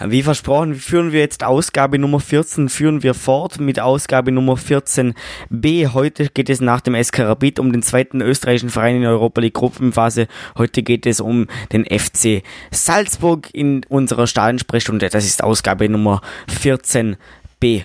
Wie versprochen, führen wir jetzt Ausgabe Nummer 14, führen wir fort mit Ausgabe Nummer 14b. Heute geht es nach dem SK Rapid um den zweiten österreichischen Verein in Europa League Gruppenphase. Heute geht es um den FC Salzburg in unserer Stadionsprechstunde. Das ist Ausgabe Nummer 14b.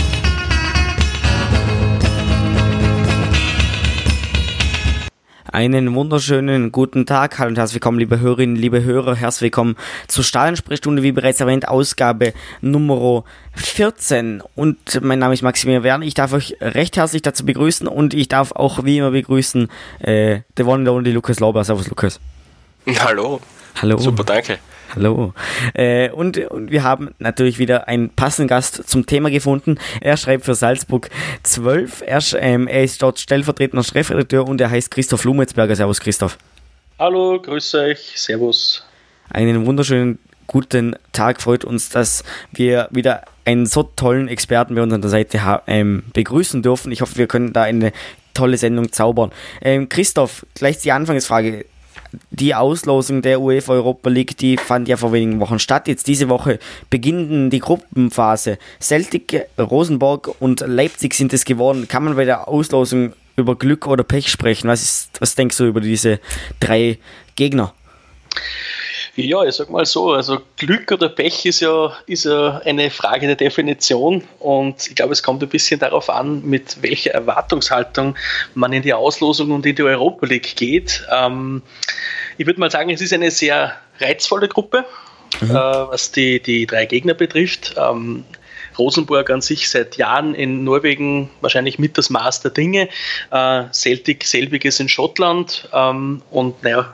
Einen wunderschönen guten Tag, hallo und herzlich willkommen, liebe Hörerinnen, liebe Hörer, herzlich willkommen zur Stadionsprechstunde, wie bereits erwähnt, Ausgabe Nummer 14. Und mein Name ist Maximilian Werner, ich darf euch recht herzlich dazu begrüßen und ich darf auch wie immer begrüßen äh, der One and Only Lukas Lauber. Servus Lukas. Hallo. Hallo. Super, danke. Hallo. Äh, und, und wir haben natürlich wieder einen passenden Gast zum Thema gefunden. Er schreibt für Salzburg 12. Er, ähm, er ist dort stellvertretender Chefredakteur und er heißt Christoph Lumetzberger. Servus Christoph. Hallo, grüße euch. Servus. Einen wunderschönen guten Tag. Freut uns, dass wir wieder einen so tollen Experten bei uns an der Seite ähm, begrüßen dürfen. Ich hoffe, wir können da eine tolle Sendung zaubern. Ähm, Christoph, gleich die Anfangsfrage die Auslosung der UEFA Europa League, die fand ja vor wenigen Wochen statt. Jetzt diese Woche beginnen die Gruppenphase. Celtic, Rosenborg und Leipzig sind es geworden. Kann man bei der Auslosung über Glück oder Pech sprechen? Was, ist, was denkst du über diese drei Gegner? Ja, ich sag mal so, also Glück oder Pech ist ja, ist ja eine Frage der Definition und ich glaube, es kommt ein bisschen darauf an, mit welcher Erwartungshaltung man in die Auslosung und in die Europa League geht. Ähm, ich würde mal sagen, es ist eine sehr reizvolle Gruppe, mhm. äh, was die, die drei Gegner betrifft. Ähm, Rosenborg an sich seit Jahren in Norwegen wahrscheinlich mit das Maß der Dinge. Äh, Celtic selbiges in Schottland ähm, und naja,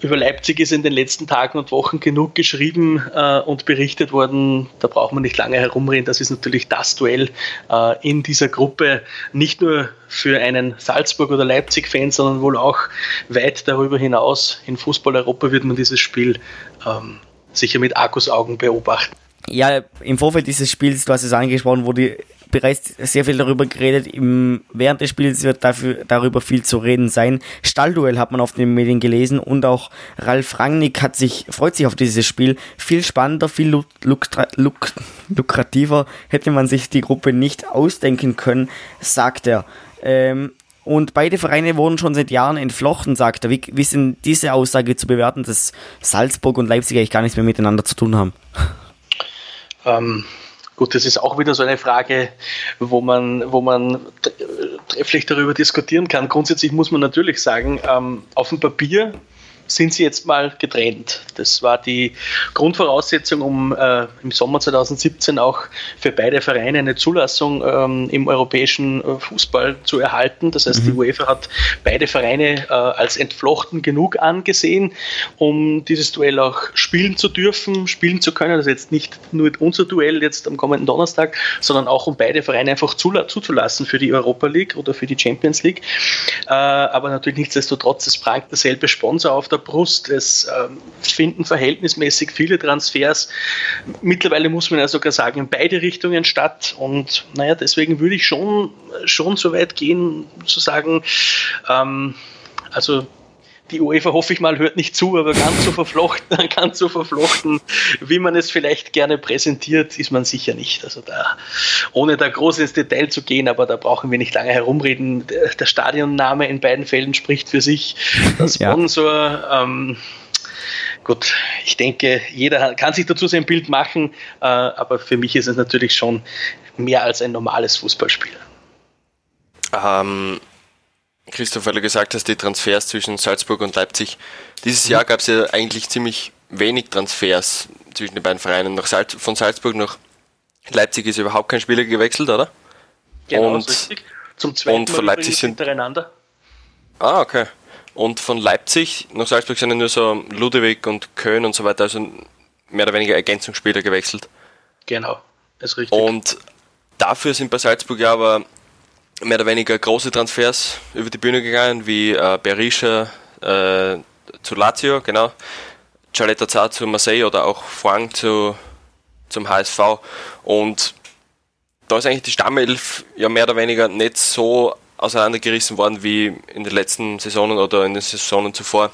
über Leipzig ist in den letzten Tagen und Wochen genug geschrieben äh, und berichtet worden. Da braucht man nicht lange herumreden. Das ist natürlich das Duell äh, in dieser Gruppe. Nicht nur für einen Salzburg- oder Leipzig-Fan, sondern wohl auch weit darüber hinaus. In Fußball-Europa wird man dieses Spiel ähm, sicher mit Argusaugen beobachten. Ja, im Vorfeld dieses Spiels, du hast es angesprochen, wurde bereits sehr viel darüber geredet. Im, während des Spiels wird dafür, darüber viel zu reden sein. Stallduell hat man auf den Medien gelesen und auch Ralf Rangnick hat sich, freut sich auf dieses Spiel. Viel spannender, viel luk luk lukrativer hätte man sich die Gruppe nicht ausdenken können, sagt er. Ähm, und beide Vereine wurden schon seit Jahren entflochten, sagt er. Wie, wie ist denn diese Aussage zu bewerten, dass Salzburg und Leipzig eigentlich gar nichts mehr miteinander zu tun haben? Ähm, Gut, das ist auch wieder so eine Frage, wo man, wo man trefflich darüber diskutieren kann. Grundsätzlich muss man natürlich sagen, ähm, auf dem Papier sind sie jetzt mal getrennt. Das war die Grundvoraussetzung, um äh, im Sommer 2017 auch für beide Vereine eine Zulassung ähm, im europäischen äh, Fußball zu erhalten. Das heißt, mhm. die UEFA hat beide Vereine äh, als entflochten genug angesehen, um dieses Duell auch spielen zu dürfen, spielen zu können. Also jetzt nicht nur unser Duell jetzt am kommenden Donnerstag, sondern auch um beide Vereine einfach zuzulassen für die Europa League oder für die Champions League. Äh, aber natürlich nichtsdestotrotz, es prangt derselbe Sponsor auf der der Brust. Es ähm, finden verhältnismäßig viele Transfers. Mittlerweile muss man ja sogar sagen, in beide Richtungen statt. Und naja, deswegen würde ich schon, schon so weit gehen, zu sagen, ähm, also die UEFA, hoffe ich mal, hört nicht zu, aber ganz so verflochten, ganz so verflochten, wie man es vielleicht gerne präsentiert, ist man sicher nicht. Also da, ohne da groß ins Detail zu gehen, aber da brauchen wir nicht lange herumreden. Der, der Stadionname in beiden Fällen spricht für sich. Der Sponsor, ja. ähm, gut, ich denke, jeder kann sich dazu sein Bild machen, äh, aber für mich ist es natürlich schon mehr als ein normales Fußballspiel. Ähm, Christoph, weil du gesagt hast, die Transfers zwischen Salzburg und Leipzig. Dieses mhm. Jahr gab es ja eigentlich ziemlich wenig Transfers zwischen den beiden Vereinen. Nach Salz, von Salzburg nach Leipzig ist überhaupt kein Spieler gewechselt, oder? Genau, und, richtig. Zum zweiten und von Mal Leipzig sind hintereinander. Ah, okay. Und von Leipzig nach Salzburg sind ja nur so Ludwig und Köln und so weiter, also mehr oder weniger Ergänzungsspieler gewechselt. Genau, ist richtig. Und dafür sind bei Salzburg ja aber mehr oder weniger große Transfers über die Bühne gegangen, wie äh, Berisha äh, zu Lazio, genau, Cialetta Zar zu Marseille oder auch Frank zu, zum HSV. Und da ist eigentlich die Stammelf ja mehr oder weniger nicht so auseinandergerissen worden wie in den letzten Saisonen oder in den Saisonen zuvor.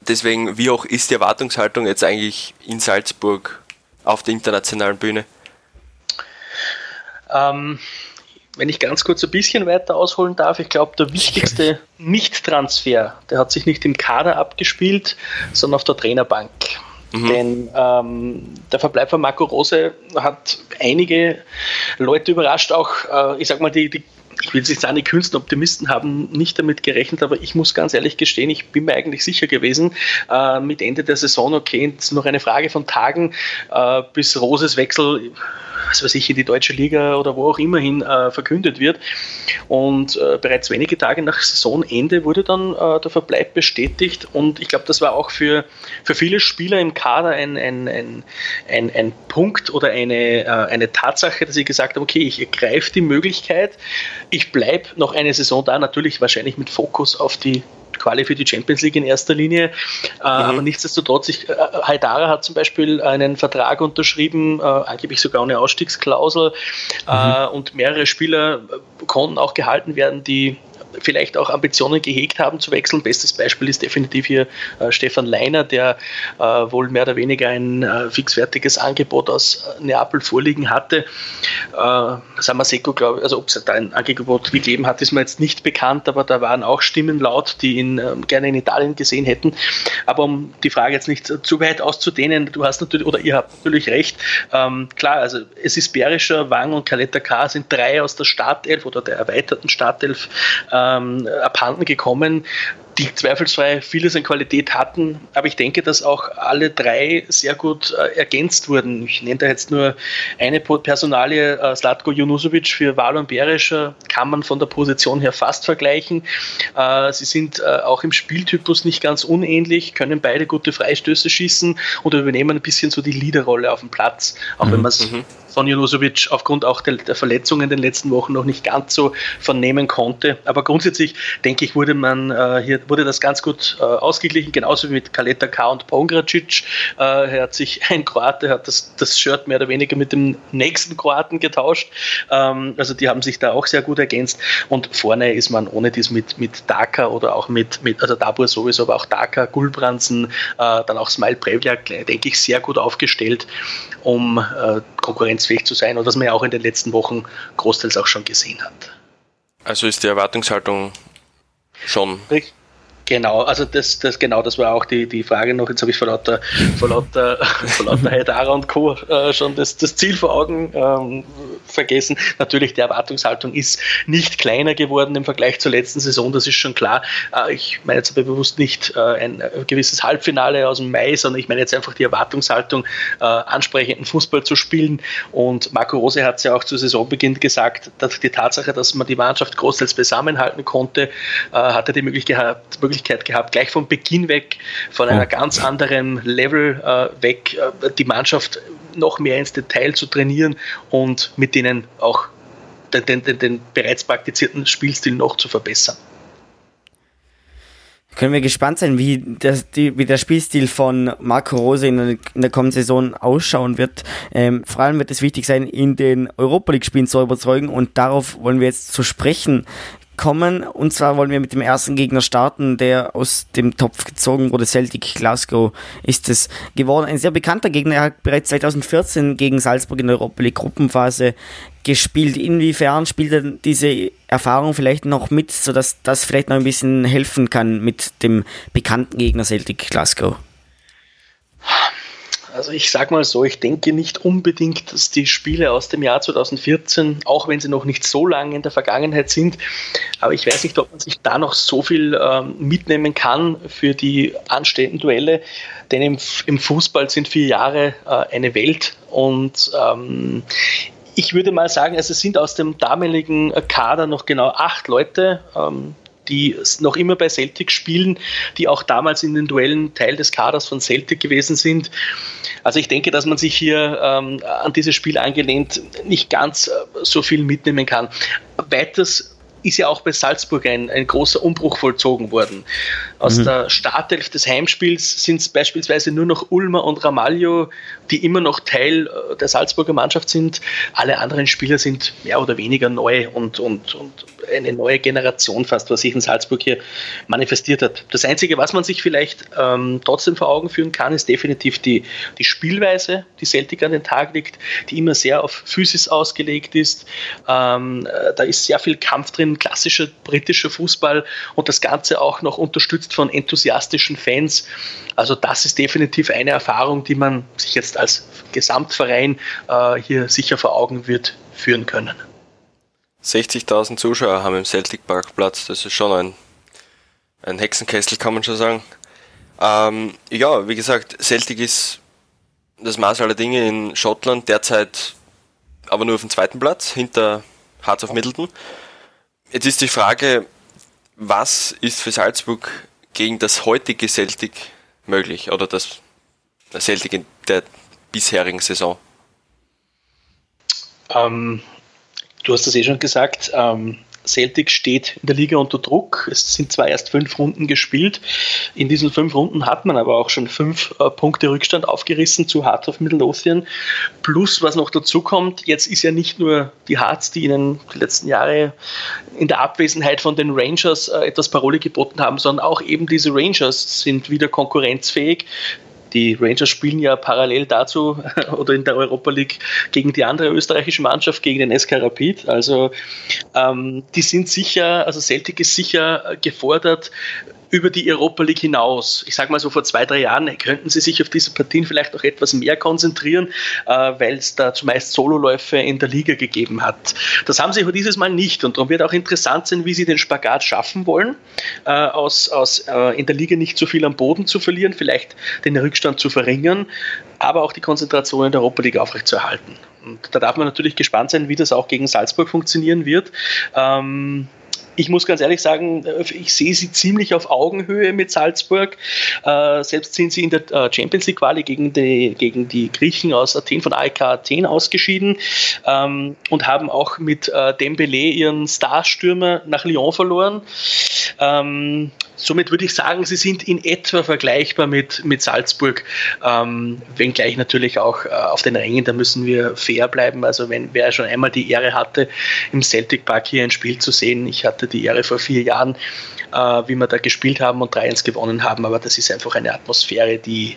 Deswegen, wie auch ist die Erwartungshaltung jetzt eigentlich in Salzburg auf der internationalen Bühne? Ähm, wenn ich ganz kurz ein bisschen weiter ausholen darf, ich glaube, der wichtigste Nicht-Transfer, der hat sich nicht im Kader abgespielt, sondern auf der Trainerbank. Mhm. Denn ähm, der Verbleib von Marco Rose hat einige Leute überrascht, auch, äh, ich sag mal, die, die ich will nicht sagen, die Künstler Optimisten haben nicht damit gerechnet, aber ich muss ganz ehrlich gestehen, ich bin mir eigentlich sicher gewesen, äh, mit Ende der Saison, okay, es ist noch eine Frage von Tagen, äh, bis Roses Wechsel was weiß ich, in die deutsche Liga oder wo auch immer hin äh, verkündet wird. Und äh, bereits wenige Tage nach Saisonende wurde dann äh, der Verbleib bestätigt. Und ich glaube, das war auch für, für viele Spieler im Kader ein, ein, ein, ein, ein Punkt oder eine, äh, eine Tatsache, dass sie gesagt haben, okay, ich ergreife die Möglichkeit, ich bleibe noch eine Saison da, natürlich wahrscheinlich mit Fokus auf die Quali für die Champions League in erster Linie. Äh, mhm. Aber nichtsdestotrotz, ich, äh, Haidara hat zum Beispiel einen Vertrag unterschrieben, äh, angeblich sogar eine Ausstiegsklausel mhm. und mehrere Spieler konnten auch gehalten werden, die vielleicht auch Ambitionen gehegt haben zu wechseln. Bestes Beispiel ist definitiv hier äh, Stefan Leiner, der äh, wohl mehr oder weniger ein äh, fixfertiges Angebot aus äh, Neapel vorliegen hatte. Äh, Samaseko, glaube ich, also ob es da ein Angebot gegeben hat, ist mir jetzt nicht bekannt, aber da waren auch Stimmen laut, die ihn ähm, gerne in Italien gesehen hätten. Aber um die Frage jetzt nicht zu weit auszudehnen, du hast natürlich, oder ihr habt natürlich recht, ähm, klar, also es ist Berischer, Wang und Kaletta K sind drei aus der Startelf oder der erweiterten Startelf äh, ähm, abhanden gekommen, die zweifelsfrei vieles an Qualität hatten, aber ich denke, dass auch alle drei sehr gut äh, ergänzt wurden. Ich nenne da jetzt nur eine Personalie, äh, Slatko Junusovic für Valon Berisch, kann man von der Position her fast vergleichen. Äh, sie sind äh, auch im Spieltypus nicht ganz unähnlich, können beide gute Freistöße schießen und übernehmen ein bisschen so die Leaderrolle auf dem Platz, auch mhm. wenn man es mhm von Junusovic aufgrund auch der, Verletzungen in den letzten Wochen noch nicht ganz so vernehmen konnte. Aber grundsätzlich denke ich, wurde man äh, hier wurde das ganz gut äh, ausgeglichen, genauso wie mit Kaleta K. und Pongracic. Äh, hat sich ein Kroate, hat das, das Shirt mehr oder weniger mit dem nächsten Kroaten getauscht. Ähm, also die haben sich da auch sehr gut ergänzt. Und vorne ist man ohne dies mit, mit Daka oder auch mit, mit also Dabur sowieso, aber auch Daka, Gulbransen, äh, dann auch Smile Prevjak, denke ich, sehr gut aufgestellt, um äh, Konkurrenz konkurrenzfähig zu sein und was man ja auch in den letzten Wochen großteils auch schon gesehen hat. Also ist die Erwartungshaltung schon Genau, also das, das genau, das war auch die, die Frage noch. Jetzt habe ich vor lauter, vor lauter, vor lauter Haidara und Co. Äh, schon das, das Ziel vor Augen ähm, vergessen. Natürlich, die Erwartungshaltung ist nicht kleiner geworden im Vergleich zur letzten Saison, das ist schon klar. Äh, ich meine jetzt aber bewusst nicht äh, ein gewisses Halbfinale aus dem Mai, sondern ich meine jetzt einfach die Erwartungshaltung, ansprechenden Fußball zu spielen. Und Marco Rose hat es ja auch zu Saisonbeginn gesagt, dass die Tatsache, dass man die Mannschaft großteils zusammenhalten konnte, äh, hatte die Möglichkeit, Möglichkeit gehabt, gleich von Beginn weg, von einer ganz anderen Level äh, weg, äh, die Mannschaft noch mehr ins Detail zu trainieren und mit denen auch den, den, den bereits praktizierten Spielstil noch zu verbessern. Können wir gespannt sein, wie, das, die, wie der Spielstil von Marco Rose in, in der kommenden Saison ausschauen wird. Ähm, vor allem wird es wichtig sein, in den Europa League-Spielen zu überzeugen und darauf wollen wir jetzt zu sprechen kommen. Und zwar wollen wir mit dem ersten Gegner starten, der aus dem Topf gezogen wurde. Celtic Glasgow ist es geworden. Ein sehr bekannter Gegner. Er hat bereits 2014 gegen Salzburg in der Europa League Gruppenphase gespielt. Inwiefern spielt er diese Erfahrung vielleicht noch mit, sodass das vielleicht noch ein bisschen helfen kann mit dem bekannten Gegner Celtic Glasgow? Also ich sage mal so, ich denke nicht unbedingt, dass die Spiele aus dem Jahr 2014, auch wenn sie noch nicht so lange in der Vergangenheit sind, aber ich weiß nicht, ob man sich da noch so viel ähm, mitnehmen kann für die anstehenden Duelle, denn im, im Fußball sind vier Jahre äh, eine Welt und ähm, ich würde mal sagen, also es sind aus dem damaligen Kader noch genau acht Leute. Ähm, die noch immer bei Celtic spielen, die auch damals in den Duellen Teil des Kaders von Celtic gewesen sind. Also ich denke, dass man sich hier ähm, an dieses Spiel angelehnt nicht ganz äh, so viel mitnehmen kann. weiters ist ja auch bei Salzburg ein, ein großer Umbruch vollzogen worden. Aus mhm. der Startelf des Heimspiels sind es beispielsweise nur noch Ulmer und Ramalho, die immer noch Teil äh, der Salzburger Mannschaft sind. Alle anderen Spieler sind mehr oder weniger neu und, und, und eine neue Generation fast, was sich in Salzburg hier manifestiert hat. Das Einzige, was man sich vielleicht ähm, trotzdem vor Augen führen kann, ist definitiv die, die Spielweise, die Celtic an den Tag legt, die immer sehr auf Physis ausgelegt ist. Ähm, äh, da ist sehr viel Kampf drin, klassischer britischer Fußball und das Ganze auch noch unterstützt von enthusiastischen Fans. Also das ist definitiv eine Erfahrung, die man sich jetzt als Gesamtverein äh, hier sicher vor Augen wird führen können. 60.000 Zuschauer haben im Celtic Park Platz, das ist schon ein, ein Hexenkessel, kann man schon sagen. Ähm, ja, wie gesagt, Celtic ist das Maß aller Dinge in Schottland derzeit aber nur auf dem zweiten Platz, hinter Hearts of Middleton. Jetzt ist die Frage, was ist für Salzburg gegen das heutige Celtic möglich oder das Celtic in der bisherigen Saison? Ähm, du hast das eh schon gesagt. Ähm, Celtic steht in der Liga unter Druck. Es sind zwar erst fünf Runden gespielt. In diesen fünf Runden hat man aber auch schon fünf äh, Punkte Rückstand aufgerissen zu Hearts of Midlothian. Plus, was noch dazu kommt, jetzt ist ja nicht nur die Hearts, die ihnen die letzten Jahre in der Abwesenheit von den Rangers äh, etwas Parole geboten haben, sondern auch eben diese Rangers sind wieder konkurrenzfähig die Rangers spielen ja parallel dazu oder in der Europa League gegen die andere österreichische Mannschaft, gegen den SK Rapid. Also ähm, die sind sicher, also Celtic ist sicher gefordert, über die Europa League hinaus. Ich sage mal so vor zwei, drei Jahren könnten sie sich auf diese Partien vielleicht auch etwas mehr konzentrieren, äh, weil es da zumeist Sololäufe in der Liga gegeben hat. Das haben sie aber dieses Mal nicht und darum wird auch interessant sein, wie sie den Spagat schaffen wollen, äh, aus, aus äh, in der Liga nicht so viel am Boden zu verlieren, vielleicht den Rückstand zu verringern, aber auch die Konzentration in der Europa League aufrechtzuerhalten. Und da darf man natürlich gespannt sein, wie das auch gegen Salzburg funktionieren wird. Ähm, ich muss ganz ehrlich sagen, äh, ich sehe sie ziemlich auf Augenhöhe mit Salzburg. Äh, selbst sind sie in der äh, Champions League Quali gegen die, gegen die Griechen aus Athen von AEK Athen ausgeschieden ähm, und haben auch mit Dembele ihren Starstürmer nach Lyon verloren. Ähm, somit würde ich sagen, sie sind in etwa vergleichbar mit, mit Salzburg, ähm, wenngleich natürlich auch äh, auf den Rängen, da müssen wir fair bleiben. Also wenn wer schon einmal die Ehre hatte, im Celtic Park hier ein Spiel zu sehen, ich hatte die Ehre vor vier Jahren, äh, wie wir da gespielt haben und 3-1 gewonnen haben, aber das ist einfach eine Atmosphäre, die,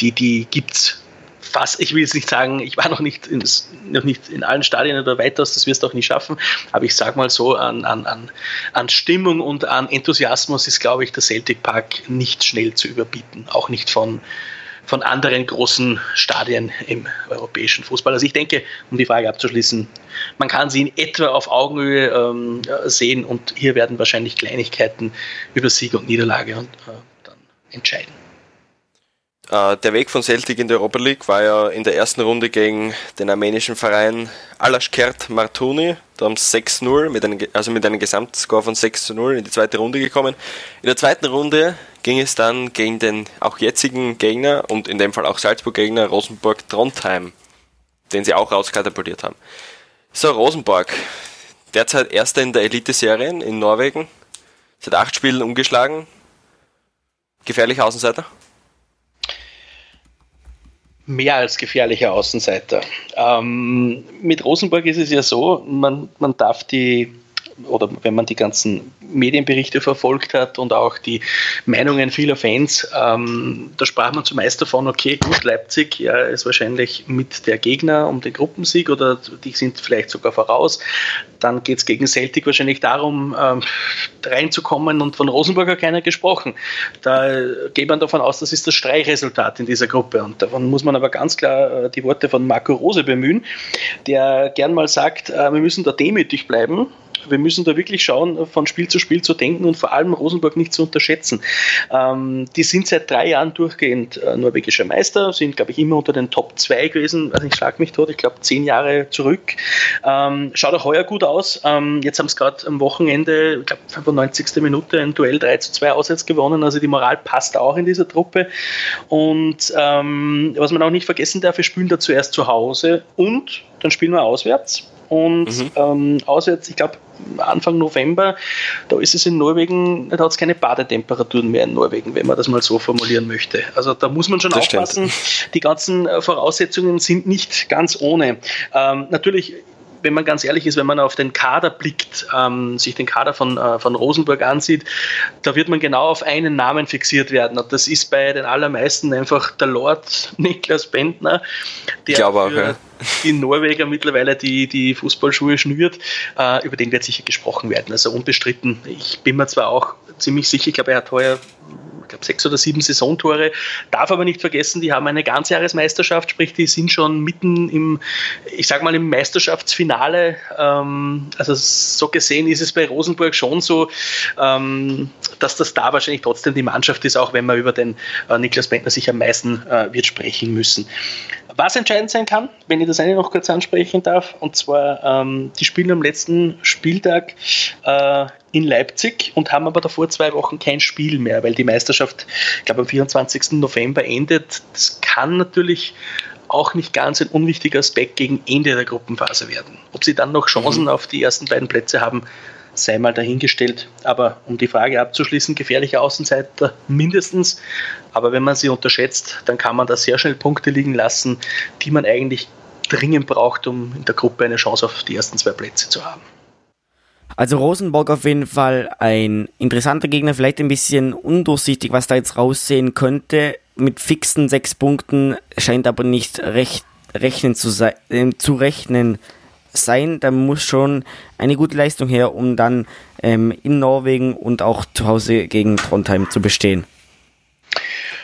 die, die gibt es fast, ich will jetzt nicht sagen, ich war noch nicht, in, noch nicht in allen Stadien oder weitaus, das wirst du auch nicht schaffen, aber ich sage mal so, an, an, an, an Stimmung und an Enthusiasmus ist, glaube ich, der Celtic Park nicht schnell zu überbieten, auch nicht von, von anderen großen Stadien im europäischen Fußball. Also ich denke, um die Frage abzuschließen, man kann sie in etwa auf Augenhöhe ähm, sehen und hier werden wahrscheinlich Kleinigkeiten über Sieg und Niederlage und, äh, dann entscheiden. Äh, der Weg von Celtic in der Europa League war ja in der ersten Runde gegen den armenischen Verein Alaskert Martuni. Da haben 6-0, mit einem, also mit einem Gesamtscore von 6 zu 0 in die zweite Runde gekommen. In der zweiten Runde ging es dann gegen den auch jetzigen Gegner und in dem Fall auch Salzburg-Gegner Rosenborg Trondheim, den sie auch rauskatapultiert haben. So, Rosenborg, derzeit erster in der Elite-Serie in Norwegen, seit acht Spielen umgeschlagen. Gefährlicher Außenseiter? Mehr als gefährlicher Außenseiter. Ähm, mit Rosenborg ist es ja so, man, man darf die oder wenn man die ganzen Medienberichte verfolgt hat und auch die Meinungen vieler Fans, ähm, da sprach man zumeist davon, okay, gut, Leipzig ja, ist wahrscheinlich mit der Gegner um den Gruppensieg oder die sind vielleicht sogar voraus. Dann geht es gegen Celtic wahrscheinlich darum, ähm, reinzukommen und von Rosenburg hat keiner gesprochen. Da geht man davon aus, das ist das Streichresultat in dieser Gruppe und davon muss man aber ganz klar äh, die Worte von Marco Rose bemühen, der gern mal sagt, äh, wir müssen da demütig bleiben wir müssen da wirklich schauen, von Spiel zu Spiel zu denken und vor allem Rosenborg nicht zu unterschätzen. Ähm, die sind seit drei Jahren durchgehend äh, norwegischer Meister, sind, glaube ich, immer unter den Top 2 gewesen. Also ich schlag mich tot, ich glaube, zehn Jahre zurück. Ähm, schaut auch heuer gut aus. Ähm, jetzt haben sie gerade am Wochenende, ich glaube, 95. Minute ein Duell 3 zu 2 auswärts gewonnen. Also die Moral passt auch in dieser Truppe. Und ähm, was man auch nicht vergessen darf, wir spielen da zuerst zu Hause und dann spielen wir auswärts und mhm. ähm, auswärts, ich glaube, Anfang November, da ist es in Norwegen, da hat es keine Badetemperaturen mehr in Norwegen, wenn man das mal so formulieren möchte. Also da muss man schon das aufpassen. Stimmt. Die ganzen äh, Voraussetzungen sind nicht ganz ohne. Ähm, natürlich wenn man ganz ehrlich ist, wenn man auf den Kader blickt, ähm, sich den Kader von, äh, von Rosenburg ansieht, da wird man genau auf einen Namen fixiert werden. Und das ist bei den allermeisten einfach der Lord Niklas Bentner, der auch, ja. die Norweger mittlerweile die, die Fußballschuhe schnürt. Äh, über den wird sicher gesprochen werden. Also unbestritten. Ich bin mir zwar auch ziemlich sicher, ich glaube, er hat heuer glaube, sechs oder sieben Saisontore. Darf aber nicht vergessen, die haben eine Ganzjahresmeisterschaft, sprich, die sind schon mitten im, ich sag mal, im Meisterschaftsfinale. Ähm, also so gesehen ist es bei Rosenburg schon so, ähm, dass das da wahrscheinlich trotzdem die Mannschaft ist, auch wenn man über den äh, Niklas Bentner sich am meisten äh, wird sprechen müssen. Was entscheidend sein kann, wenn ich das eine noch kurz ansprechen darf, und zwar, ähm, die spielen am letzten Spieltag äh, in Leipzig und haben aber davor zwei Wochen kein Spiel mehr, weil die Meisterschaft, ich glaube, am 24. November endet. Das kann natürlich auch nicht ganz ein unwichtiger Aspekt gegen Ende der Gruppenphase werden. Ob sie dann noch Chancen mhm. auf die ersten beiden Plätze haben, sei mal dahingestellt. Aber um die Frage abzuschließen, gefährliche Außenseiter mindestens. Aber wenn man sie unterschätzt, dann kann man da sehr schnell Punkte liegen lassen, die man eigentlich dringend braucht, um in der Gruppe eine Chance auf die ersten zwei Plätze zu haben. Also Rosenborg auf jeden Fall ein interessanter Gegner, vielleicht ein bisschen undurchsichtig, was da jetzt raussehen könnte. Mit fixen sechs Punkten scheint aber nicht recht rechnen zu, sein, äh, zu rechnen sein, da muss schon eine gute Leistung her, um dann ähm, in Norwegen und auch zu Hause gegen Trondheim zu bestehen.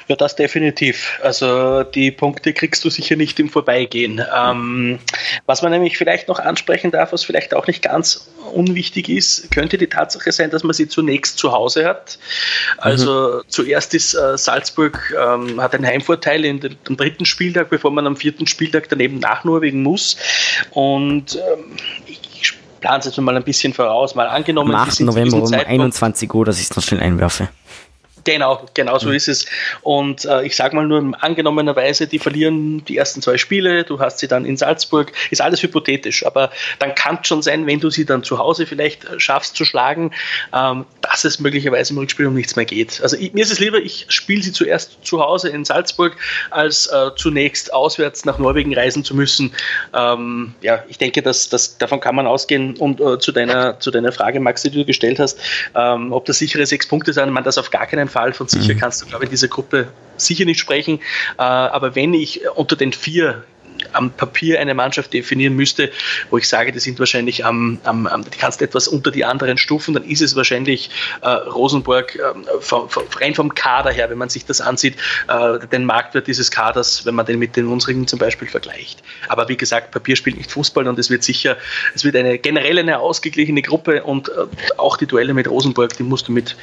Ja, das definitiv. Also die Punkte kriegst du sicher nicht im Vorbeigehen. Ähm, was man nämlich vielleicht noch ansprechen darf, was vielleicht auch nicht ganz unwichtig ist, könnte die Tatsache sein, dass man sie zunächst zu Hause hat. Also mhm. zuerst ist äh, Salzburg ähm, hat einen Heimvorteil in den, am dritten Spieltag, bevor man am vierten Spieltag daneben nach Norwegen muss. Und ähm, ich plane es jetzt mal ein bisschen voraus, mal angenommen. Am 8. November um 21 Uhr, dass ich es noch schnell einwerfe. Genau, genau so mhm. ist es. Und äh, ich sage mal nur angenommenerweise, die verlieren die ersten zwei Spiele, du hast sie dann in Salzburg, ist alles hypothetisch, aber dann kann es schon sein, wenn du sie dann zu Hause vielleicht äh, schaffst zu schlagen, ähm, dass es möglicherweise im Rückspiel um nichts mehr geht. Also ich, mir ist es lieber, ich spiele sie zuerst zu Hause in Salzburg, als äh, zunächst auswärts nach Norwegen reisen zu müssen. Ähm, ja, ich denke, dass, dass, davon kann man ausgehen. Und äh, zu, deiner, zu deiner Frage, Max, die du gestellt hast, ähm, ob das sichere sechs Punkte sind, man das auf gar keinen Fall. Von sicher mhm. kannst du, glaube ich, in dieser Gruppe sicher nicht sprechen. Äh, aber wenn ich unter den vier am Papier eine Mannschaft definieren müsste, wo ich sage, die sind wahrscheinlich am, am, am die kannst etwas unter die anderen Stufen, dann ist es wahrscheinlich äh, Rosenborg äh, vom, vom, rein vom Kader her, wenn man sich das ansieht, äh, den Marktwert dieses Kaders, wenn man den mit den unsrigen zum Beispiel vergleicht. Aber wie gesagt, Papier spielt nicht Fußball und es wird sicher, es wird eine generell eine ausgeglichene Gruppe und äh, auch die Duelle mit Rosenborg, die musst du mit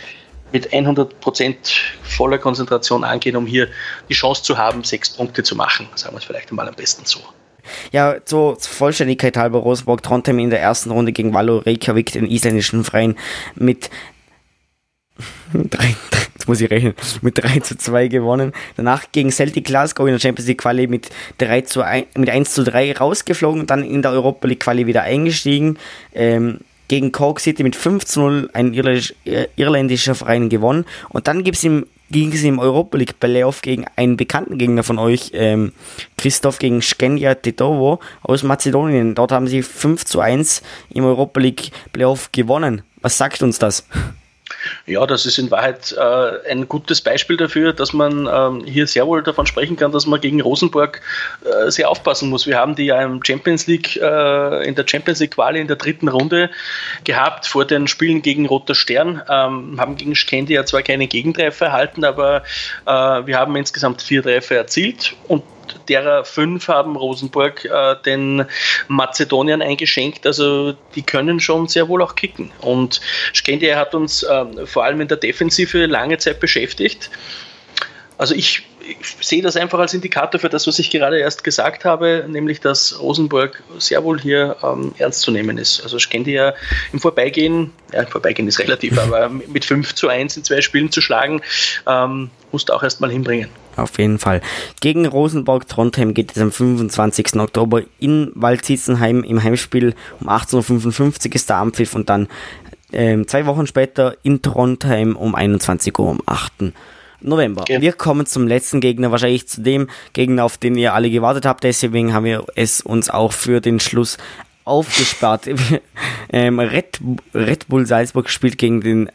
mit 100% voller Konzentration angehen, um hier die Chance zu haben, sechs Punkte zu machen. Sagen wir es vielleicht einmal am besten so. Ja, zur Vollständigkeit halber Rosenborg Trondheim in der ersten Runde gegen Valo Reykjavik, den isländischen Verein, mit 3, jetzt muss ich rechnen, mit 3 zu 2 gewonnen. Danach gegen Celtic Glasgow in der Champions League Quali mit, 3 zu 1, mit 1 zu 3 rausgeflogen, dann in der Europa League Quali wieder eingestiegen. Ähm, gegen Cork City mit 5 zu 0 ein äh, irländischer Verein gewonnen. Und dann gibt's im, ging es im Europa League Playoff gegen einen bekannten Gegner von euch, ähm, Christoph gegen Skenja Tetovo aus Mazedonien. Dort haben sie 5 zu 1 im Europa League Playoff gewonnen. Was sagt uns das? Ja, das ist in Wahrheit äh, ein gutes Beispiel dafür, dass man ähm, hier sehr wohl davon sprechen kann, dass man gegen Rosenborg äh, sehr aufpassen muss. Wir haben die ja im Champions League, äh, in der Champions League Quali in der dritten Runde gehabt vor den Spielen gegen Roter Stern, ähm, haben gegen Skendi ja zwar keine Gegentreffer erhalten, aber äh, wir haben insgesamt vier Treffer erzielt und derer fünf haben Rosenborg äh, den Mazedoniern eingeschenkt. Also die können schon sehr wohl auch kicken. Und Skendia hat uns äh, vor allem in der Defensive lange Zeit beschäftigt. Also ich, ich, sehe das einfach als Indikator für das, was ich gerade erst gesagt habe, nämlich dass Rosenborg sehr wohl hier ähm, ernst zu nehmen ist. Also Skendia im Vorbeigehen, ja, Vorbeigehen ist relativ, aber mit 5 zu 1 in zwei Spielen zu schlagen, ähm, musst du auch erst mal hinbringen. Auf jeden Fall. Gegen Rosenborg Trondheim geht es am 25. Oktober in Waldsitzenheim im Heimspiel um 18.55 Uhr ist der Ampfiff und dann ähm, zwei Wochen später in Trondheim um 21 Uhr am 8. November. Okay. Wir kommen zum letzten Gegner, wahrscheinlich zu dem Gegner, auf den ihr alle gewartet habt. Deswegen haben wir es uns auch für den Schluss aufgespart. ähm, Red, Red Bull Salzburg spielt gegen den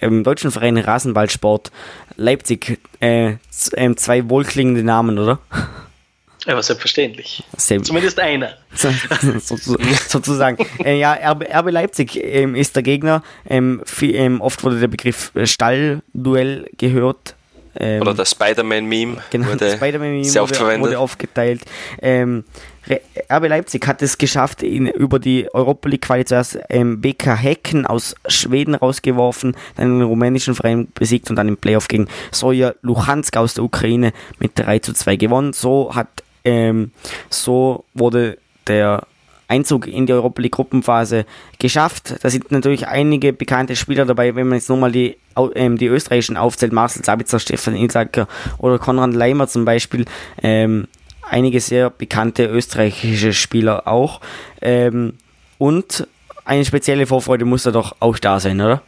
ähm, deutschen Verein Rasenballsport Leipzig. Äh, äh, zwei wohlklingende Namen, oder? Aber selbstverständlich. Selbst. Zumindest einer. so, so, sozusagen. äh, ja, RB, RB Leipzig ähm, ist der Gegner. Ähm, viel, ähm, oft wurde der Begriff Stallduell gehört. Ähm, Oder der Spider-Man-Meme genau, wurde, Spider-Man sehr oft wurde, verwendet. wurde aufgeteilt. RB Leipzig hat es geschafft, ihn über die Europa League Quali zuerst ähm, BK Hecken aus Schweden rausgeworfen, dann den rumänischen Verein besiegt und dann im Playoff gegen Soja Luhansk aus der Ukraine mit 3 zu 2 gewonnen. So hat ähm, so wurde der Einzug in die Europa League Gruppenphase geschafft. Da sind natürlich einige bekannte Spieler dabei, wenn man jetzt nur mal die, ähm, die österreichischen aufzählt, Marcel Sabitzer, Stefan Ilsacker oder Konrad Leimer zum Beispiel. Ähm, einige sehr bekannte österreichische Spieler auch. Ähm, und eine spezielle Vorfreude muss da doch auch da sein, oder?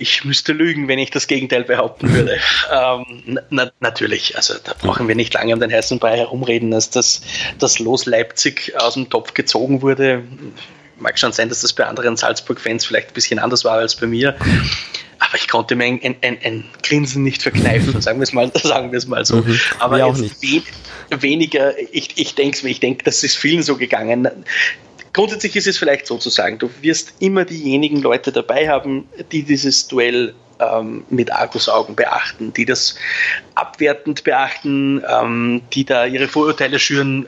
Ich müsste lügen, wenn ich das Gegenteil behaupten würde. ähm, na, natürlich, also da brauchen wir nicht lange um den heißen Brei herumreden, dass das, das Los Leipzig aus dem Topf gezogen wurde. Mag schon sein, dass das bei anderen Salzburg-Fans vielleicht ein bisschen anders war als bei mir. Aber ich konnte mir ein, ein, ein, Grinsen nicht verkneifen, sagen wir es mal, sagen wir es mal so. Mhm. Aber jetzt we weniger, ich, ich denke, ich denke, das ist vielen so gegangen grundsätzlich ist es vielleicht so zu sagen, du wirst immer diejenigen Leute dabei haben, die dieses Duell ähm, mit Argusaugen beachten, die das abwertend beachten, ähm, die da ihre Vorurteile schüren.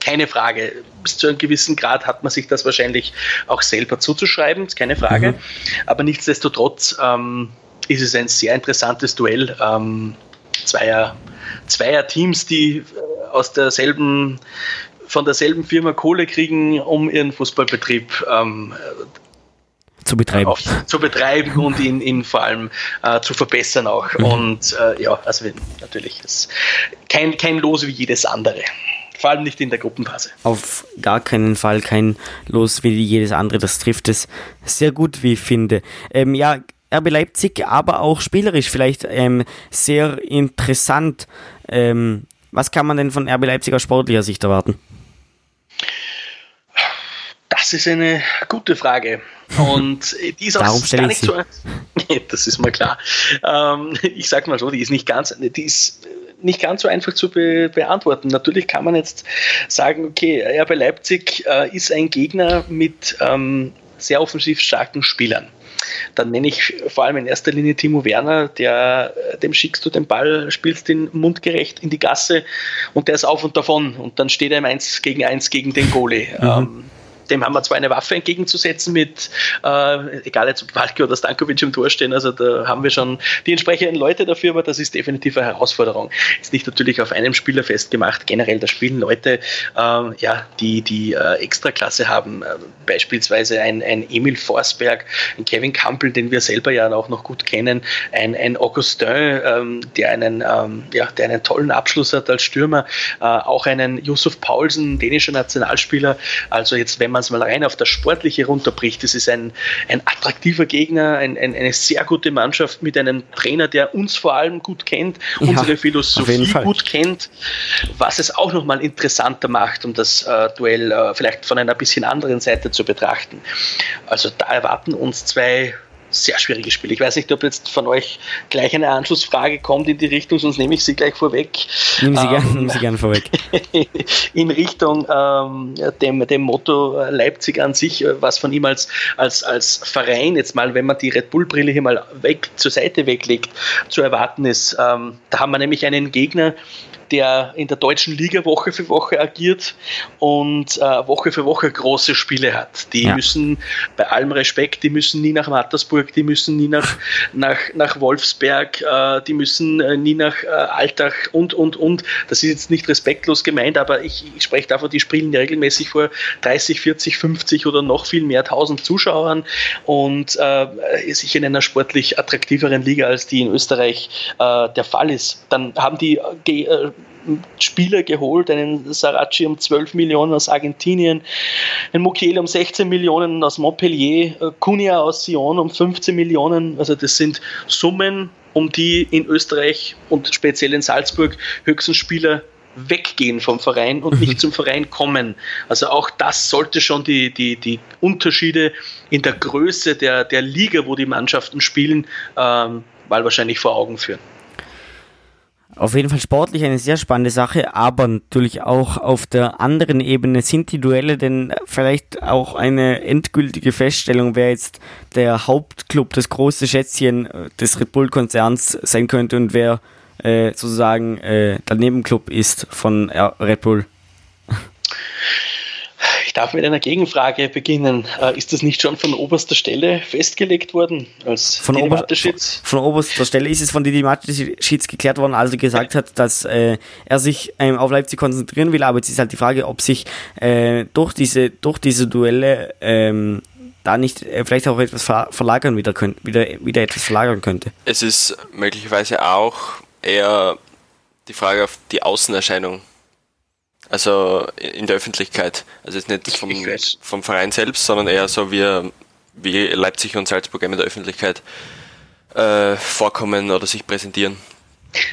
Keine Frage. Bis zu einem gewissen Grad hat man sich das wahrscheinlich auch selber zuzuschreiben, ist keine Frage. Mhm. Aber nichtsdestotrotz ähm, ist es ein sehr interessantes Duell ähm, zweier, zweier Teams, die äh, aus derselben von derselben Firma Kohle kriegen, um ihren Fußballbetrieb ähm, zu betreiben. Auf, zu betreiben und ihn, ihn vor allem äh, zu verbessern auch. Mhm. Und äh, ja, also natürlich, ist kein, kein Los wie jedes andere. Vor allem nicht in der Gruppenphase. Auf gar keinen Fall kein Los wie jedes andere. Das trifft es sehr gut, wie ich finde. Ähm, ja, RB Leipzig, aber auch spielerisch vielleicht ähm, sehr interessant. Ähm, was kann man denn von RB Leipzig aus sportlicher Sicht erwarten? Das ist eine gute Frage. Und die ist auch Darum gar nicht so. das ist mal klar. Ähm, ich sag mal so, die ist nicht ganz, die ist nicht ganz so einfach zu be beantworten. Natürlich kann man jetzt sagen, okay, RB Leipzig äh, ist ein Gegner mit ähm, sehr offensiv starken Spielern. Dann nenne ich vor allem in erster Linie Timo Werner, der, äh, dem schickst du den Ball, spielst den mundgerecht in die Gasse und der ist auf und davon und dann steht er im 1 gegen 1 gegen den Goalie. Mhm. Ähm, dem haben wir zwar eine Waffe entgegenzusetzen mit, äh, egal jetzt ob Walke oder Stankovic im Tor stehen, also da haben wir schon die entsprechenden Leute dafür, aber das ist definitiv eine Herausforderung. Ist nicht natürlich auf einem Spieler festgemacht, generell, da spielen Leute, äh, ja, die die äh, Extraklasse haben, äh, beispielsweise ein, ein Emil Forsberg, ein Kevin Campbell, den wir selber ja auch noch gut kennen, ein, ein Augustin, ähm, der, einen, ähm, ja, der einen tollen Abschluss hat als Stürmer, äh, auch einen Yusuf Paulsen, dänischer Nationalspieler, also jetzt, wenn man man es mal rein auf das Sportliche runterbricht, es ist ein, ein attraktiver Gegner, ein, ein, eine sehr gute Mannschaft mit einem Trainer, der uns vor allem gut kennt, ja, unsere Philosophie gut kennt, was es auch nochmal interessanter macht, um das äh, Duell äh, vielleicht von einer bisschen anderen Seite zu betrachten. Also da erwarten uns zwei sehr schwieriges Spiel. Ich weiß nicht, ob jetzt von euch gleich eine Anschlussfrage kommt in die Richtung, sonst nehme ich sie gleich vorweg. Nehmen Sie, ähm, gern, nehmen sie gern vorweg. in Richtung ähm, dem, dem Motto Leipzig an sich, äh, was von ihm als, als, als Verein jetzt mal, wenn man die Red Bull-Brille hier mal weg zur Seite weglegt, zu erwarten ist. Ähm, da haben wir nämlich einen Gegner, der in der deutschen Liga Woche für Woche agiert und äh, Woche für Woche große Spiele hat. Die ja. müssen bei allem Respekt, die müssen nie nach Mattersburg, die müssen nie nach, nach, nach Wolfsberg, äh, die müssen äh, nie nach äh, Altach und, und, und. Das ist jetzt nicht respektlos gemeint, aber ich, ich spreche davon, die spielen regelmäßig vor 30, 40, 50 oder noch viel mehr tausend Zuschauern und äh, sich in einer sportlich attraktiveren Liga als die in Österreich äh, der Fall ist. Dann haben die Spieler geholt, einen Saracchi um 12 Millionen aus Argentinien, einen Mukiele um 16 Millionen aus Montpellier, äh, Cunha aus Sion um 15 Millionen. Also das sind Summen, um die in Österreich und speziell in Salzburg höchstens Spieler weggehen vom Verein und nicht zum Verein kommen. Also auch das sollte schon die, die, die Unterschiede in der Größe der, der Liga, wo die Mannschaften spielen, ähm, mal wahrscheinlich vor Augen führen. Auf jeden Fall sportlich eine sehr spannende Sache, aber natürlich auch auf der anderen Ebene sind die Duelle denn vielleicht auch eine endgültige Feststellung, wer jetzt der Hauptclub, das große Schätzchen des Red Bull-Konzerns sein könnte und wer äh, sozusagen äh, der Nebenclub ist von Red Bull. Ich darf mit einer Gegenfrage beginnen. Äh, ist das nicht schon von oberster Stelle festgelegt worden als von, Ober von oberster Stelle ist es von Didi Mateschitz geklärt worden, als er gesagt hat, dass äh, er sich ähm, auf Leipzig konzentrieren will, aber jetzt ist halt die Frage, ob sich äh, durch, diese, durch diese Duelle ähm, da nicht äh, vielleicht auch etwas verlagern wieder, könnt, wieder, wieder etwas verlagern könnte. Es ist möglicherweise auch eher die Frage auf die Außenerscheinung also in der Öffentlichkeit. Also jetzt nicht vom, vom Verein selbst, sondern eher so wie, wie Leipzig und Salzburg in der Öffentlichkeit äh, vorkommen oder sich präsentieren.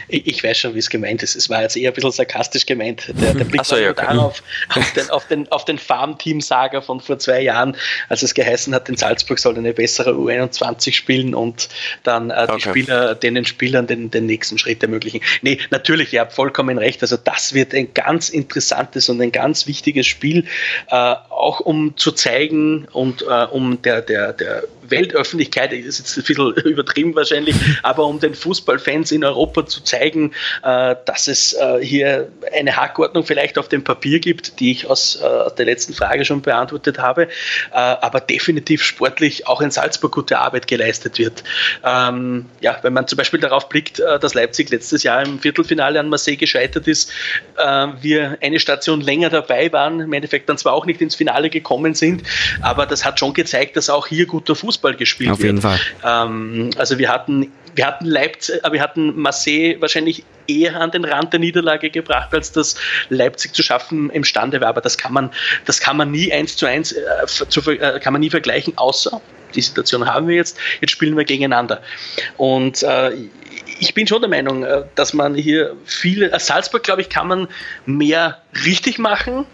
Ich, weiß schon, wie es gemeint ist. Es war jetzt eher ein bisschen sarkastisch gemeint. Der, der Blick so, war ja, darauf, auf den, auf den, auf den Farmteam-Saga von vor zwei Jahren, als es geheißen hat, in Salzburg soll eine bessere U21 spielen und dann äh, die okay. Spieler, den Spielern den, den nächsten Schritt ermöglichen. Nee, natürlich, ihr habt vollkommen recht. Also das wird ein ganz interessantes und ein ganz wichtiges Spiel, äh, auch um zu zeigen und äh, um der, der, der Weltöffentlichkeit, das ist jetzt ein bisschen übertrieben wahrscheinlich, aber um den Fußballfans in Europa zu zeigen, äh, dass es äh, hier eine Hackordnung vielleicht auf dem Papier gibt, die ich aus, äh, der letzten Frage schon beantwortet habe, aber definitiv sportlich auch in Salzburg gute Arbeit geleistet wird. Ähm, ja, wenn man zum Beispiel darauf blickt, dass Leipzig letztes Jahr im Viertelfinale an Marseille gescheitert ist, wir eine Station länger dabei waren, im Endeffekt dann zwar auch nicht ins Finale gekommen sind, aber das hat schon gezeigt, dass auch hier guter Fußball gespielt Auf jeden wird. Fall. Ähm, also wir hatten wir hatten Leipzig, wir hatten Marseille wahrscheinlich eher an den Rand der Niederlage gebracht, als das Leipzig zu schaffen imstande war. Aber das kann man, das kann man nie eins zu eins, äh, zu, äh, kann man nie vergleichen, außer die Situation haben wir jetzt, jetzt spielen wir gegeneinander. Und äh, ich bin schon der Meinung, äh, dass man hier viele, Salzburg, glaube ich, kann man mehr richtig machen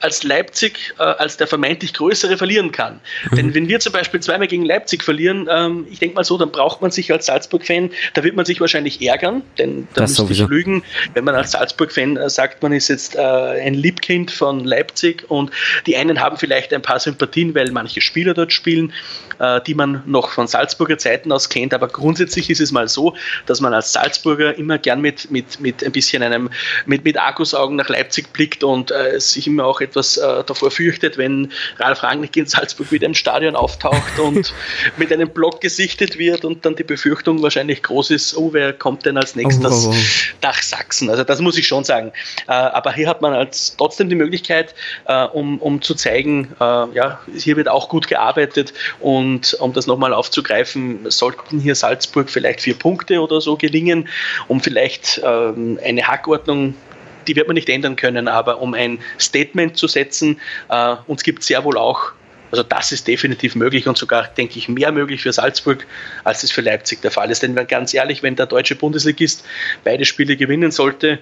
als Leipzig, äh, als der vermeintlich Größere verlieren kann. Mhm. Denn wenn wir zum Beispiel zweimal gegen Leipzig verlieren, ähm, ich denke mal so, dann braucht man sich als Salzburg-Fan, da wird man sich wahrscheinlich ärgern, denn da das müsste ich lügen, wenn man als Salzburg-Fan äh, sagt, man ist jetzt äh, ein Liebkind von Leipzig und die einen haben vielleicht ein paar Sympathien, weil manche Spieler dort spielen, äh, die man noch von Salzburger Zeiten aus kennt, aber grundsätzlich ist es mal so, dass man als Salzburger immer gern mit, mit, mit ein bisschen einem, mit, mit Argusaugen nach Leipzig blickt und äh, sich immer auch etwas äh, davor fürchtet, wenn Ralf Rangnick in Salzburg wieder im Stadion auftaucht und mit einem Block gesichtet wird und dann die Befürchtung wahrscheinlich groß ist, oh, wer kommt denn als nächstes oh, oh, oh. nach Sachsen? Also das muss ich schon sagen. Äh, aber hier hat man als trotzdem die Möglichkeit, äh, um, um zu zeigen, äh, ja, hier wird auch gut gearbeitet und um das nochmal aufzugreifen, sollten hier Salzburg vielleicht vier Punkte oder so gelingen, um vielleicht ähm, eine Hackordnung die wird man nicht ändern können, aber um ein Statement zu setzen, äh, uns gibt sehr wohl auch also das ist definitiv möglich und sogar, denke ich, mehr möglich für Salzburg, als es für Leipzig der Fall ist. Denn ganz ehrlich, wenn der deutsche Bundesligist beide Spiele gewinnen sollte,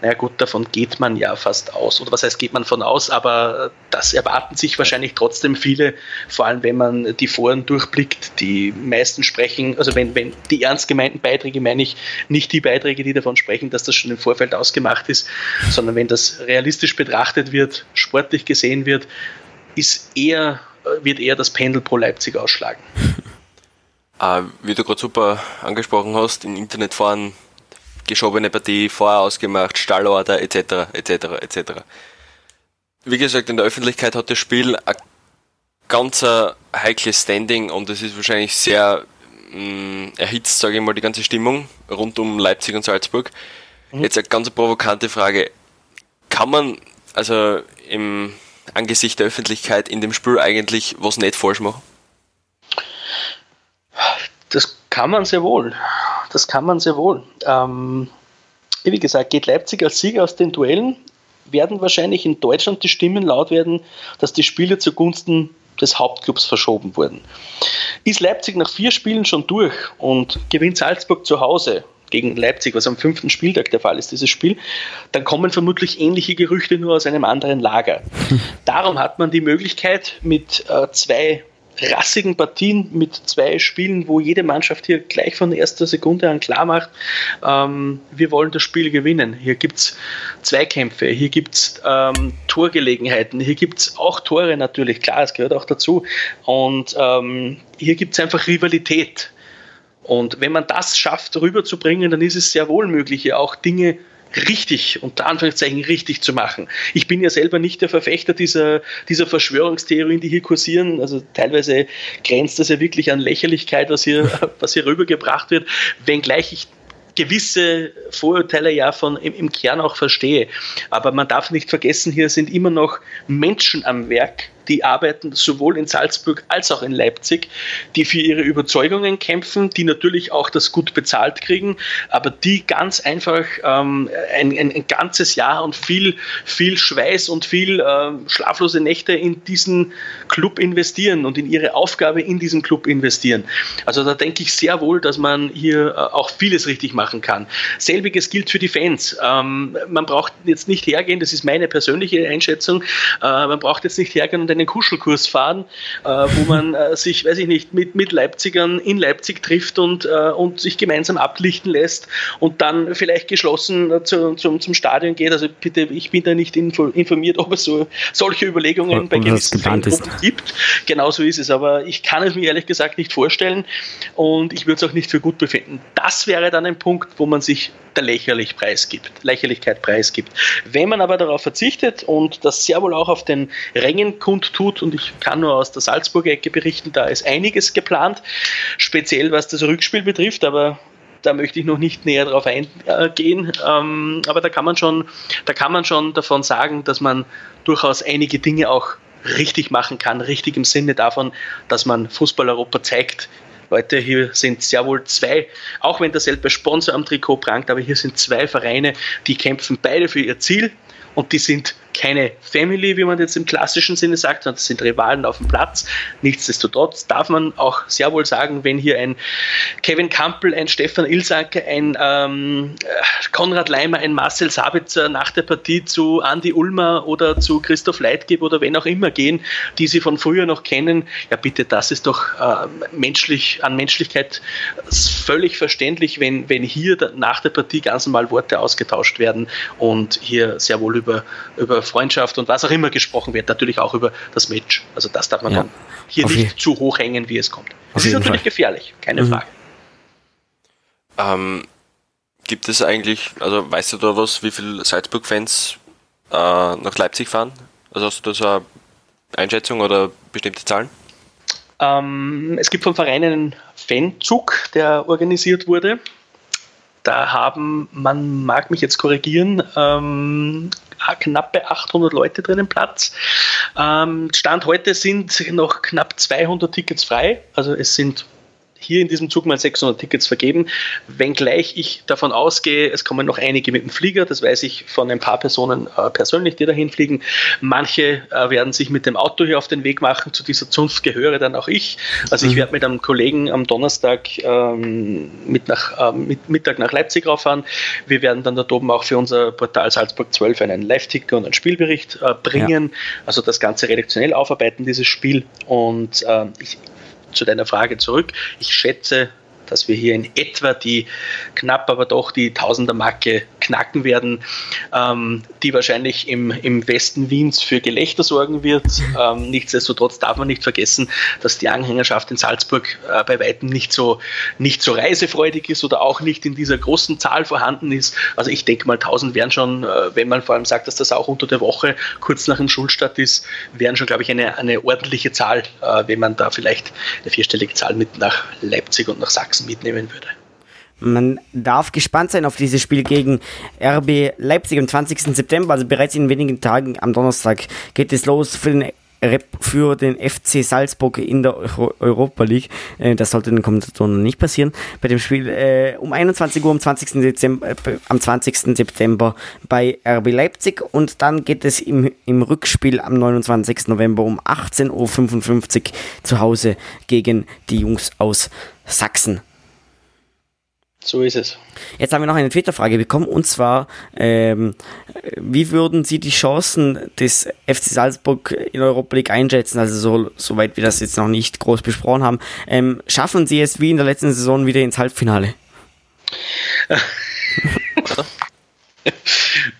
naja gut, davon geht man ja fast aus. Oder was heißt, geht man von aus, aber das erwarten sich wahrscheinlich trotzdem viele, vor allem wenn man die Foren durchblickt. Die meisten sprechen, also wenn, wenn die ernst gemeinten Beiträge meine ich nicht die Beiträge, die davon sprechen, dass das schon im Vorfeld ausgemacht ist, sondern wenn das realistisch betrachtet wird, sportlich gesehen wird, ist eher, wird eher das Pendel pro Leipzig ausschlagen. Äh, wie du gerade super angesprochen hast, in Internetforen geschobene Partie vorher ausgemacht, Stallorder etc. etc. etc. Wie gesagt, in der Öffentlichkeit hat das Spiel ein ganz heikles Standing und es ist wahrscheinlich sehr mh, mm, erhitzt, sage ich mal, die ganze Stimmung rund um Leipzig und Salzburg. Mhm. Jetzt eine ganz provokante Frage. Kann man also im Angesicht der Öffentlichkeit in dem Spiel eigentlich was nicht falsch machen? Das kann man sehr wohl. Das kann man sehr wohl. Ähm, wie gesagt, geht Leipzig als Sieger aus den Duellen, werden wahrscheinlich in Deutschland die Stimmen laut werden, dass die Spiele zugunsten des Hauptclubs verschoben wurden. Ist Leipzig nach vier Spielen schon durch und gewinnt Salzburg zu Hause gegen Leipzig, was am fünften Spieltag der Fall ist, dieses Spiel, dann kommen vermutlich ähnliche Gerüchte nur aus einem anderen Lager. Darum hat man die Möglichkeit, mit äh, zwei rassigen Partien mit zwei Spielen, wo jede Mannschaft hier gleich von erster Sekunde an klar macht, ähm, wir wollen das Spiel gewinnen. Hier gibt es Zweikämpfe, hier gibt es ähm, Torgelegenheiten, hier gibt es auch Tore natürlich, klar, es gehört auch dazu. Und ähm, hier gibt es einfach Rivalität. Und wenn man das schafft, rüberzubringen, dann ist es sehr wohl möglich, hier auch Dinge richtig, unter Anführungszeichen richtig zu machen. Ich bin ja selber nicht der Verfechter dieser, dieser Verschwörungstheorien, die hier kursieren. Also teilweise grenzt das ja wirklich an Lächerlichkeit, was hier, was hier rübergebracht wird, wenngleich ich gewisse Vorurteile ja von, im, im Kern auch verstehe. Aber man darf nicht vergessen, hier sind immer noch Menschen am Werk, die arbeiten sowohl in Salzburg als auch in Leipzig, die für ihre Überzeugungen kämpfen, die natürlich auch das gut bezahlt kriegen, aber die ganz einfach ähm, ein, ein, ein, ganzes Jahr und viel, viel Schweiß und viel äh, schlaflose Nächte in diesen Club investieren und in ihre Aufgabe in diesem Club investieren. Also da denke ich sehr wohl, dass man hier äh, auch vieles richtig machen kann. Selbiges gilt für die Fans. Ähm, man braucht jetzt nicht hergehen, das ist meine persönliche Einschätzung, äh, man braucht jetzt nicht hergehen und einen Kuschelkurs fahren, äh, wo man äh, sich, weiß ich nicht, mit, mit Leipzigern in Leipzig trifft und, äh, und sich gemeinsam ablichten lässt und dann vielleicht geschlossen äh, zu, zum, zum Stadion geht. Also bitte, ich bin da nicht info, informiert, ob es so solche Überlegungen und, bei gewissen gibt. Genauso ist es, aber ich kann es mir ehrlich gesagt nicht vorstellen und ich würde es auch nicht für gut befinden. Das wäre dann ein Punkt, wo man sich der Lächerlich preisgibt, Lächerlichkeit preisgibt. Wenn man aber darauf verzichtet und das sehr wohl auch auf den Rängen kundtut, und ich kann nur aus der Salzburger Ecke berichten, da ist einiges geplant, speziell was das Rückspiel betrifft, aber da möchte ich noch nicht näher darauf eingehen. Ähm, aber da kann man schon, da kann man schon davon sagen, dass man durchaus einige Dinge auch richtig machen kann, richtig im Sinne davon, dass man Fußball Europa zeigt, Leute, hier sind sehr wohl zwei, auch wenn derselbe Sponsor am Trikot prangt, aber hier sind zwei Vereine, die kämpfen beide für ihr Ziel und die sind keine Family, wie man jetzt im klassischen Sinne sagt, sondern das sind Rivalen auf dem Platz. Nichtsdestotrotz darf man auch sehr wohl sagen, wenn hier ein Kevin Campbell, ein Stefan Ilsanker, ein ähm, Konrad Leimer, ein Marcel Sabitzer nach der Partie zu Andy Ulmer oder zu Christoph Leitgeb oder wen auch immer gehen, die sie von früher noch kennen, ja bitte, das ist doch äh, menschlich, an Menschlichkeit völlig verständlich, wenn, wenn hier nach der Partie ganz normal Worte ausgetauscht werden und hier sehr wohl über, über Freundschaft und was auch immer gesprochen wird, natürlich auch über das Match. Also das darf man ja. dann hier Auf nicht zu hoch hängen, wie es kommt. Das ist natürlich Fall. gefährlich, keine mhm. Frage. Ähm, gibt es eigentlich, also weißt du da was, wie viele Salzburg-Fans äh, nach Leipzig fahren? Also hast du da so eine Einschätzung oder bestimmte Zahlen? Ähm, es gibt vom Verein einen Fanzug, der organisiert wurde. Da haben, man mag mich jetzt korrigieren, ähm, knappe 800 Leute drinnen Platz. Ähm, Stand heute sind noch knapp 200 Tickets frei. Also es sind hier in diesem Zug mal 600 Tickets vergeben, wenngleich ich davon ausgehe, es kommen noch einige mit dem Flieger, das weiß ich von ein paar Personen äh, persönlich, die dahin fliegen. Manche äh, werden sich mit dem Auto hier auf den Weg machen, zu dieser Zunft gehöre dann auch ich. Also ich mhm. werde mit einem Kollegen am Donnerstag ähm, mit nach, äh, mit Mittag nach Leipzig rauffahren. Wir werden dann dort oben auch für unser Portal Salzburg 12 einen Live-Ticker und einen Spielbericht äh, bringen, ja. also das Ganze redaktionell aufarbeiten, dieses Spiel. Und äh, ich, zu deiner Frage zurück. Ich schätze dass wir hier in etwa die knapp, aber doch die Tausender-Marke knacken werden, ähm, die wahrscheinlich im, im Westen Wiens für Gelächter sorgen wird. Ähm, nichtsdestotrotz darf man nicht vergessen, dass die Anhängerschaft in Salzburg äh, bei weitem nicht so, nicht so reisefreudig ist oder auch nicht in dieser großen Zahl vorhanden ist. Also ich denke mal, 1000 wären schon, äh, wenn man vor allem sagt, dass das auch unter der Woche kurz nach dem Schulstart ist, wären schon, glaube ich, eine, eine ordentliche Zahl, äh, wenn man da vielleicht eine vierstellige Zahl mit nach Leipzig und nach Sachsen mitnehmen würde. Man darf gespannt sein auf dieses Spiel gegen RB Leipzig am 20. September, also bereits in wenigen Tagen am Donnerstag geht es los für den für den FC Salzburg in der Europa League. Äh, das sollte den Kommentatoren nicht passieren. Bei dem Spiel äh, um 21 Uhr am 20. Dezember, äh, am 20. September bei RB Leipzig und dann geht es im, im Rückspiel am 29. November um 18.55 Uhr zu Hause gegen die Jungs aus Sachsen. So ist es. Jetzt haben wir noch eine Twitter-Frage bekommen und zwar, ähm, wie würden Sie die Chancen des FC Salzburg in Europa League einschätzen? Also so, soweit wir das jetzt noch nicht groß besprochen haben. Ähm, schaffen Sie es wie in der letzten Saison wieder ins Halbfinale?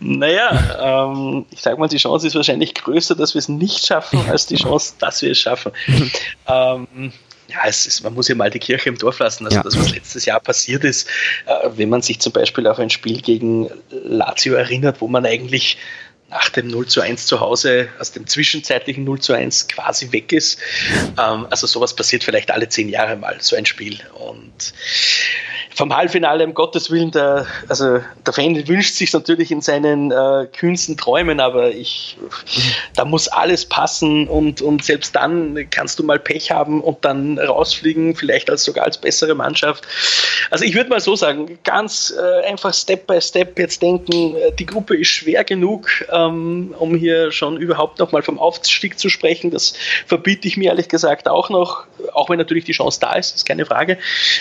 naja, ähm, ich sage mal, die Chance ist wahrscheinlich größer, dass wir es nicht schaffen, als die Chance, dass wir es schaffen. ähm, ja, es ist, man muss ja mal die Kirche im Dorf lassen. Also ja. das, was letztes Jahr passiert ist, äh, wenn man sich zum Beispiel auf ein Spiel gegen Lazio erinnert, wo man eigentlich nach dem 0 zu 1 zu Hause, aus dem zwischenzeitlichen 0 zu 1 quasi weg ist. Ähm, also sowas passiert vielleicht alle zehn Jahre mal, so ein Spiel. Und vom Halbfinale, um Gottes Willen, der, also der Fan wünscht sich natürlich in seinen äh, kühnsten Träumen, aber ich, da muss alles passen und, und selbst dann kannst du mal Pech haben und dann rausfliegen, vielleicht als sogar als bessere Mannschaft. Also ich würde mal so sagen, ganz äh, einfach Step by Step jetzt denken, äh, die Gruppe ist schwer genug, ähm, um hier schon überhaupt noch mal vom Aufstieg zu sprechen. Das verbiete ich mir ehrlich gesagt auch noch, auch wenn natürlich die Chance da ist, ist keine Frage.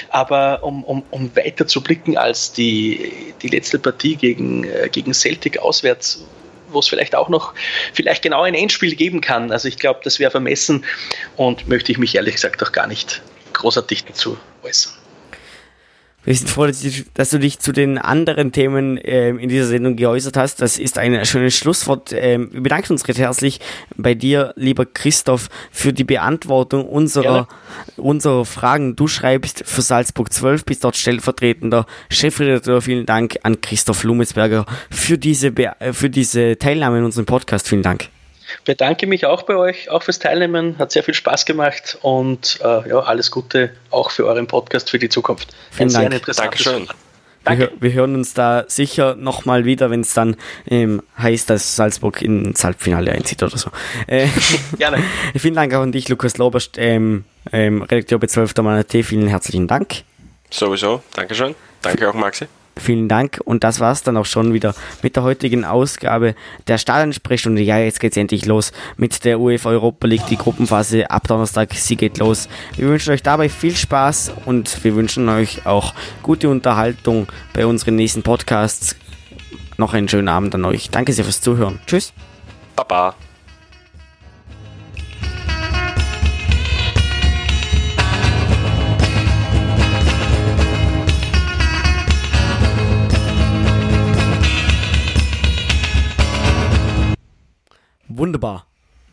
Aber um, um, um weiter zu blicken als die, die letzte Partie gegen, äh, gegen Celtic auswärts, wo es vielleicht auch noch vielleicht genau ein Endspiel geben kann. Also ich glaube, das wäre vermessen und möchte ich mich ehrlich gesagt auch gar nicht großartig dazu äußern. Wir sind froh, dass du dich zu den anderen Themen ähm, in dieser Sendung geäußert hast. Das ist ein schönes Schlusswort. Ähm, wir bedanken uns recht herzlich bei dir, lieber Christoph, für die Beantwortung unserer, unserer Fragen. Du schreibst für Salzburg 12, bist dort stellvertretender Chefredakteur. Vielen Dank an Christoph Lumetsberger für diese, Be für diese Teilnahme in unserem Podcast. Vielen Dank bedanke mich auch bei euch, auch fürs Teilnehmen. Hat sehr viel Spaß gemacht und äh, ja, alles Gute auch für euren Podcast für die Zukunft. Vielen Ein Dank. Dankeschön. Wir, wir, hören uns da sicher nochmal wieder, wenn es dann ähm, heißt, dass Salzburg ins Halbfinale einzieht oder so. Äh, Gerne. vielen Dank auch an dich, Lukas Loberst, ähm, ähm, Redakteur bei 12. Mann Vielen herzlichen Dank. Sowieso. Dankeschön. Danke auch, Maxi. Vielen Dank und das war's dann auch schon wieder mit der heutigen Ausgabe der Stadionsprechstunde. Ja, jetzt geht's endlich los mit der UEFA Europa League, die Gruppenphase ab Donnerstag, sie geht los. Wir wünschen euch dabei viel Spaß und wir wünschen euch auch gute Unterhaltung bei unseren nächsten Podcasts. Noch einen schönen Abend an euch. Danke sehr fürs Zuhören. Tschüss. Baba. Wunderbar.